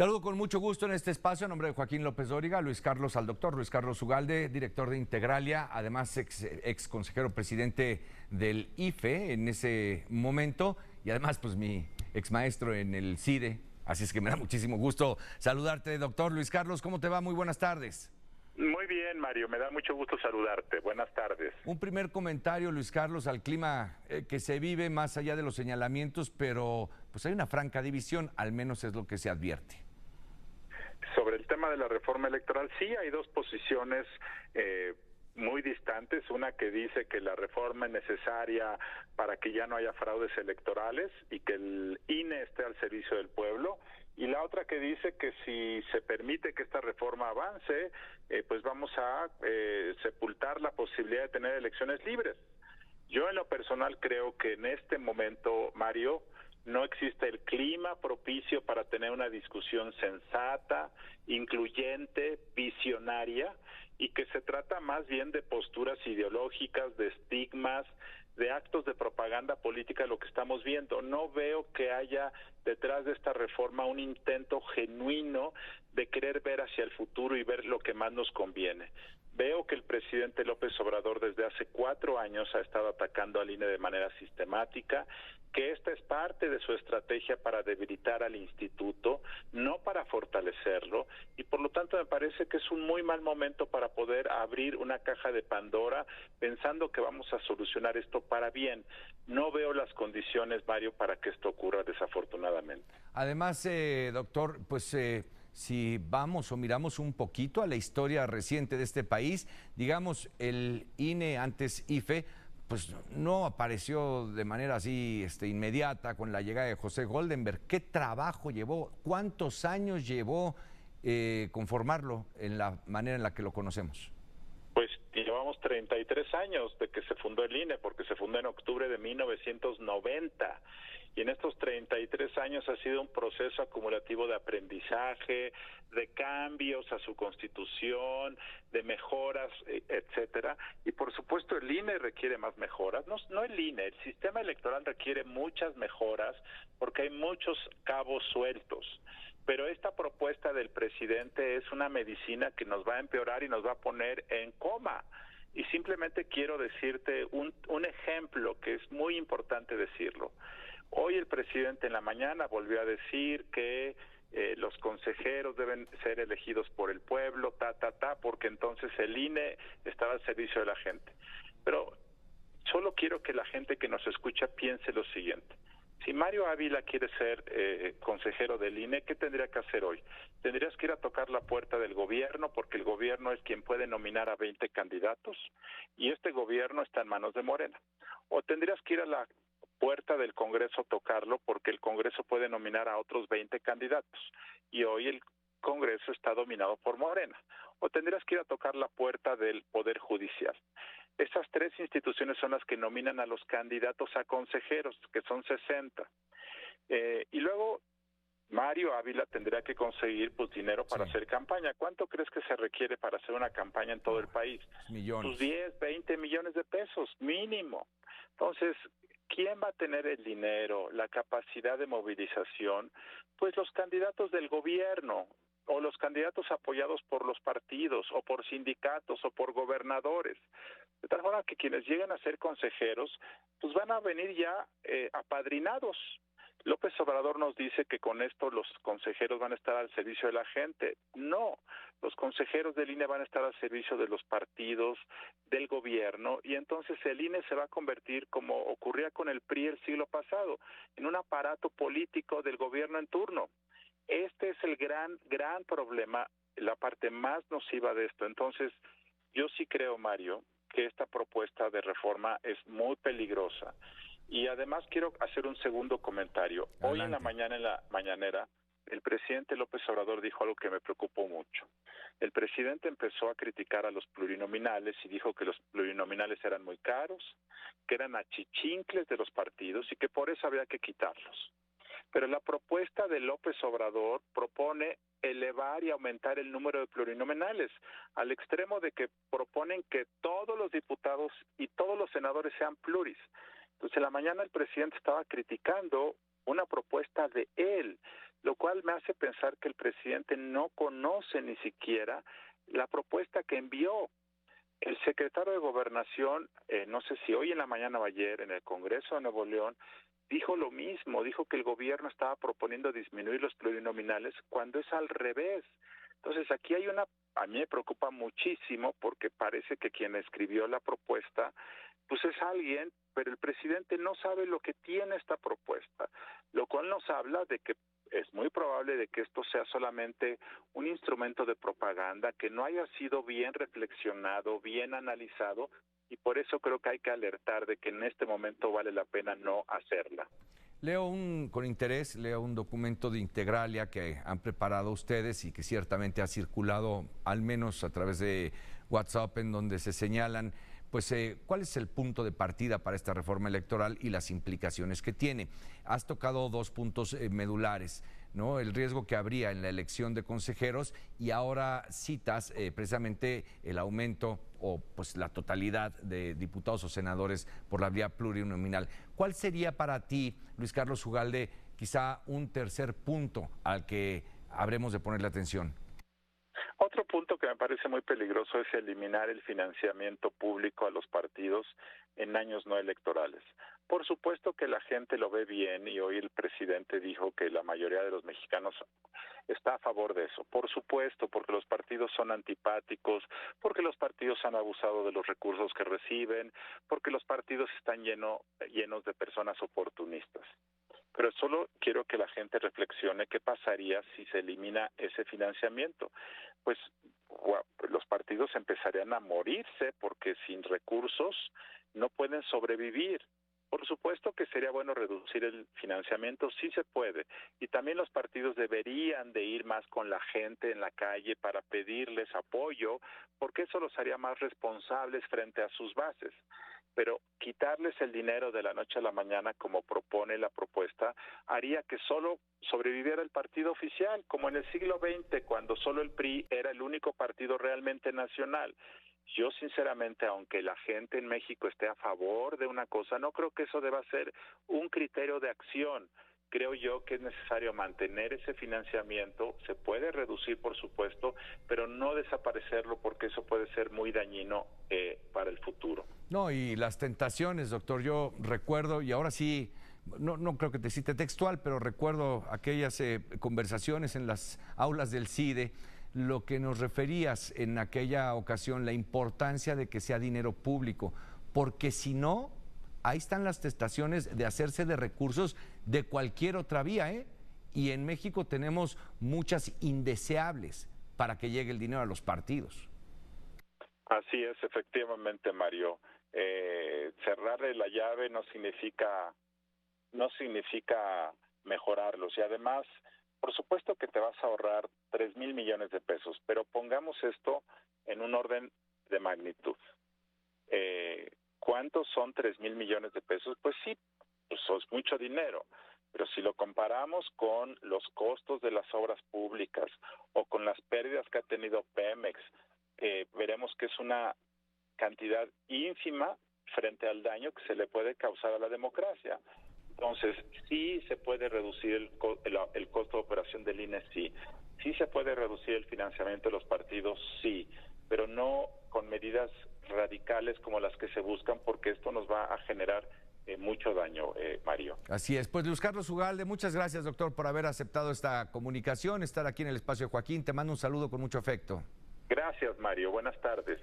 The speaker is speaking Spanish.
Saludo con mucho gusto en este espacio a nombre de Joaquín López Dóriga, Luis Carlos al doctor, Luis Carlos Ugalde, director de Integralia, además ex, ex, consejero presidente del IFE en ese momento y además pues mi ex maestro en el CIDE. Así es que me da muchísimo gusto saludarte, doctor Luis Carlos. ¿Cómo te va? Muy buenas tardes. Muy bien, Mario, me da mucho gusto saludarte. Buenas tardes. Un primer comentario, Luis Carlos, al clima eh, que se vive más allá de los señalamientos, pero pues hay una franca división, al menos es lo que se advierte. Tema de la reforma electoral, sí hay dos posiciones. Eh, muy distantes, una que dice que la reforma es necesaria para que ya no haya fraudes electorales y que el INE esté al servicio del pueblo, y la otra que dice que si se permite que esta reforma avance, eh, pues vamos a eh, sepultar la posibilidad de tener elecciones libres. Yo en lo personal creo que en este momento, Mario, no existe el clima propicio para tener una discusión sensata, incluyente, visionaria, y que se trata más bien de posturas ideológicas, de estigmas, de actos de propaganda política lo que estamos viendo. No veo que haya detrás de esta reforma un intento genuino de querer ver hacia el futuro y ver lo que más nos conviene. Veo que el presidente López Obrador desde hace cuatro años ha estado atacando al INE de manera sistemática, que esta es parte de su estrategia para debilitar al instituto, no para fortalecerlo, y por lo tanto me parece que es un muy mal momento para poder abrir una caja de Pandora pensando que vamos a solucionar esto para bien. No veo las condiciones, Mario, para que esto ocurra desafortunadamente. Además, eh, doctor, pues... Eh si vamos o miramos un poquito a la historia reciente de este país, digamos, el INE antes IFE, pues no apareció de manera así este, inmediata con la llegada de José Goldenberg. ¿Qué trabajo llevó? ¿Cuántos años llevó eh, conformarlo en la manera en la que lo conocemos? Pues llevamos 33 años de que se fundó el INE, porque se fundó en octubre de 1990 y en estos 33 años ha sido un proceso acumulativo de aprendizaje, de cambios a su constitución, de mejoras, e, etcétera. Y por supuesto el INE requiere más mejoras. No, no el INE, el sistema electoral requiere muchas mejoras porque hay muchos cabos sueltos pero esta propuesta del presidente es una medicina que nos va a empeorar y nos va a poner en coma. Y simplemente quiero decirte un, un ejemplo que es muy importante decirlo. Hoy el presidente en la mañana volvió a decir que eh, los consejeros deben ser elegidos por el pueblo, ta, ta, ta, porque entonces el INE estaba al servicio de la gente. Pero solo quiero que la gente que nos escucha piense lo siguiente. Si Mario Ávila quiere ser eh, consejero del INE, ¿qué tendría que hacer hoy? Tendrías que ir a tocar la puerta del gobierno porque el gobierno es quien puede nominar a 20 candidatos y este gobierno está en manos de Morena. O tendrías que ir a la puerta del Congreso tocarlo porque el Congreso puede nominar a otros 20 candidatos y hoy el Congreso está dominado por Morena. O tendrías que ir a tocar la puerta del Poder Judicial. Esas tres instituciones son las que nominan a los candidatos a consejeros, que son 60. Eh, y luego Mario Ávila tendría que conseguir pues dinero para hacer campaña. ¿Cuánto crees que se requiere para hacer una campaña en todo el país? Millones. Pues 10, 20 millones de pesos, mínimo. Entonces, ¿quién va a tener el dinero, la capacidad de movilización? Pues los candidatos del gobierno o los candidatos apoyados por los partidos o por sindicatos o por gobernadores. De tal forma que quienes lleguen a ser consejeros, pues van a venir ya eh, apadrinados López Obrador nos dice que con esto los consejeros van a estar al servicio de la gente. No, los consejeros del INE van a estar al servicio de los partidos, del gobierno, y entonces el INE se va a convertir, como ocurría con el PRI el siglo pasado, en un aparato político del gobierno en turno. Este es el gran, gran problema, la parte más nociva de esto. Entonces, yo sí creo, Mario, que esta propuesta de reforma es muy peligrosa y además quiero hacer un segundo comentario. Hoy en la mañana, en la mañanera, el presidente López Obrador dijo algo que me preocupó mucho. El presidente empezó a criticar a los plurinominales y dijo que los plurinominales eran muy caros, que eran achichincles de los partidos y que por eso había que quitarlos. Pero la propuesta de López Obrador propone elevar y aumentar el número de plurinominales, al extremo de que proponen que todos los diputados y todos los senadores sean pluris. Entonces, en la mañana el presidente estaba criticando una propuesta de él. lo cual me hace pensar que el presidente no conoce ni siquiera la propuesta que envió. El secretario de Gobernación, eh, no sé si hoy en la mañana o ayer en el Congreso de Nuevo León, dijo lo mismo, dijo que el gobierno estaba proponiendo disminuir los plurinominales cuando es al revés. Entonces aquí hay una, a mí me preocupa muchísimo porque parece que quien escribió la propuesta, pues es alguien, pero el presidente no sabe lo que tiene esta propuesta, lo cual nos habla de que es muy probable de que esto sea solamente un instrumento de propaganda que no haya sido bien reflexionado, bien analizado y por eso creo que hay que alertar de que en este momento vale la pena no hacerla. Leo un, con interés, leo un documento de Integralia que han preparado ustedes y que ciertamente ha circulado al menos a través de WhatsApp en donde se señalan pues eh, cuál es el punto de partida para esta reforma electoral y las implicaciones que tiene. Has tocado dos puntos eh, medulares. ¿no? el riesgo que habría en la elección de consejeros y ahora citas eh, precisamente el aumento o pues la totalidad de diputados o senadores por la vía plurinominal. ¿Cuál sería para ti, Luis Carlos Ugalde, quizá un tercer punto al que habremos de ponerle atención? Otro punto que me parece muy peligroso es eliminar el financiamiento público a los partidos en años no electorales. Por supuesto que la gente lo ve bien y hoy el presidente dijo que la mayoría de los mexicanos está a favor de eso. Por supuesto, porque los partidos son antipáticos, porque los partidos han abusado de los recursos que reciben, porque los partidos están lleno, llenos de personas oportunistas pero solo quiero que la gente reflexione qué pasaría si se elimina ese financiamiento. Pues los partidos empezarían a morirse porque sin recursos no pueden sobrevivir. Por supuesto que sería bueno reducir el financiamiento, sí se puede. Y también los partidos deberían de ir más con la gente en la calle para pedirles apoyo, porque eso los haría más responsables frente a sus bases pero quitarles el dinero de la noche a la mañana, como propone la propuesta, haría que solo sobreviviera el partido oficial, como en el siglo XX, cuando solo el PRI era el único partido realmente nacional. Yo sinceramente, aunque la gente en México esté a favor de una cosa, no creo que eso deba ser un criterio de acción creo yo que es necesario mantener ese financiamiento, se puede reducir por supuesto, pero no desaparecerlo porque eso puede ser muy dañino eh, para el futuro. No, y las tentaciones, doctor, yo recuerdo, y ahora sí, no, no creo que te cite textual, pero recuerdo aquellas eh, conversaciones en las aulas del CIDE, lo que nos referías en aquella ocasión, la importancia de que sea dinero público, porque si no, ahí están las testaciones de hacerse de recursos de cualquier otra vía, ¿eh? Y en México tenemos muchas indeseables para que llegue el dinero a los partidos. Así es, efectivamente, Mario. Eh, cerrarle la llave no significa no significa mejorarlos y además, por supuesto que te vas a ahorrar tres mil millones de pesos, pero pongamos esto en un orden de magnitud. Eh, ¿Cuántos son tres mil millones de pesos? Pues sí, pues es mucho dinero. Pero si lo comparamos con los costos de las obras públicas o con las pérdidas que ha tenido Pemex, eh, veremos que es una cantidad ínfima frente al daño que se le puede causar a la democracia. Entonces, sí se puede reducir el, el, costo de operación del INE, sí. Sí se puede reducir el financiamiento de los partidos, sí, pero no con medidas radicales como las que se buscan, porque esto nos va a generar eh, mucho daño, eh, Mario. Así es. Pues Luis Carlos Ugalde, muchas gracias, doctor, por haber aceptado esta comunicación, estar aquí en el espacio de Joaquín. Te mando un saludo con mucho afecto. Gracias, Mario. Buenas tardes.